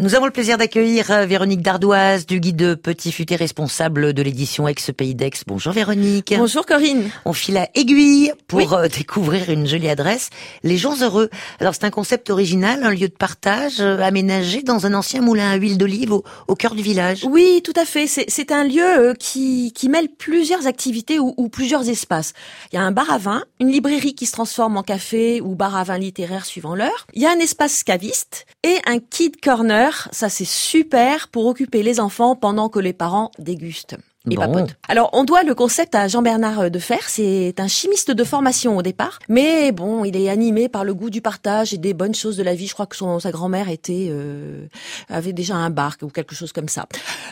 Nous avons le plaisir d'accueillir euh, Véronique Dardoise du guide Petit Futé responsable de l'édition Ex Pays d'Aix. Bonjour Véronique. Bonjour Corinne. On file à Aiguille pour euh, découvrir une jolie adresse, Les gens heureux. Alors c'est un concept original, un lieu de partage euh, aménagé dans un ancien moulin à huile d'olive au, cœur du village. Oui, tout à fait. C'est un lieu qui, qui mêle plusieurs activités ou, ou, plusieurs espaces. Il y a un bar à vin, une librairie qui se transforme en café ou bar à vin littéraire suivant l'heure. Il y a un espace caviste et un kid corner ça c'est super pour occuper les enfants pendant que les parents dégustent. Et Alors, on doit le concept à Jean-Bernard Defer. C'est un chimiste de formation au départ, mais bon, il est animé par le goût du partage et des bonnes choses de la vie. Je crois que son, sa grand-mère était euh, avait déjà un bar ou quelque chose comme ça.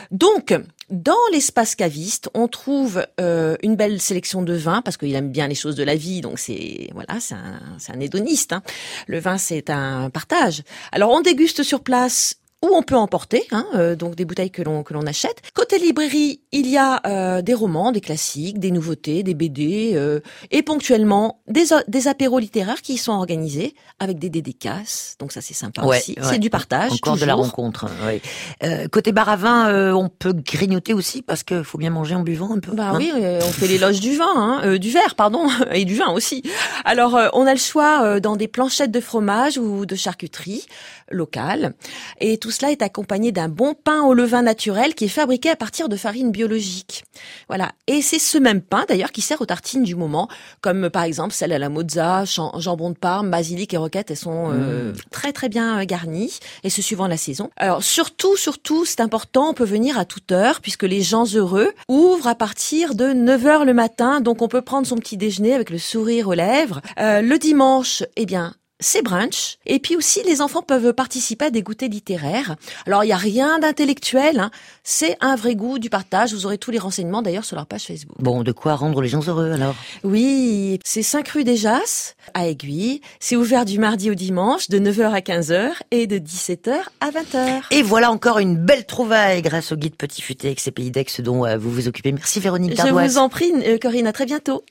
Donc, dans l'espace caviste, on trouve euh, une belle sélection de vins parce qu'il aime bien les choses de la vie. Donc c'est voilà, c'est un, un hédoniste. Hein. Le vin, c'est un partage. Alors, on déguste sur place où on peut emporter, hein, euh, donc des bouteilles que l'on que l'on achète. Côté librairie, il y a euh, des romans, des classiques, des nouveautés, des BD euh, et ponctuellement des des apéros littéraires qui sont organisés avec des dédicaces. Donc ça c'est sympa aussi. C'est du partage. Encore de la rencontre. Hein, côté bar à vin, on peut grignoter aussi parce qu'il faut bien manger en buvant un peu. Bah hein. oui, on fait l'éloge du vin, hein, du verre pardon, et du vin aussi. Alors on a le choix dans des planchettes de fromage ou de charcuterie locale et tout tout cela est accompagné d'un bon pain au levain naturel qui est fabriqué à partir de farine biologique. Voilà. Et c'est ce même pain, d'ailleurs, qui sert aux tartines du moment, comme par exemple celle à la mozza, jambon de Parme, basilic et roquette. Elles sont euh, mmh. très très bien euh, garnies, et ce suivant la saison. Alors surtout, surtout, c'est important, on peut venir à toute heure, puisque les gens heureux ouvrent à partir de 9 heures le matin, donc on peut prendre son petit déjeuner avec le sourire aux lèvres. Euh, le dimanche, eh bien, c'est brunch. Et puis aussi, les enfants peuvent participer à des goûters littéraires. Alors, il n'y a rien d'intellectuel. Hein. C'est un vrai goût du partage. Vous aurez tous les renseignements d'ailleurs sur leur page Facebook. Bon, de quoi rendre les gens heureux alors? Oui, c'est 5 rue des Jasses, à Aiguille. C'est ouvert du mardi au dimanche, de 9h à 15h et de 17h à 20h. Et voilà encore une belle trouvaille grâce au guide Petit Futé avec ces pays d'Aix dont euh, vous vous occupez. Merci Véronique Je vous en prie, euh, Corinne. À très bientôt.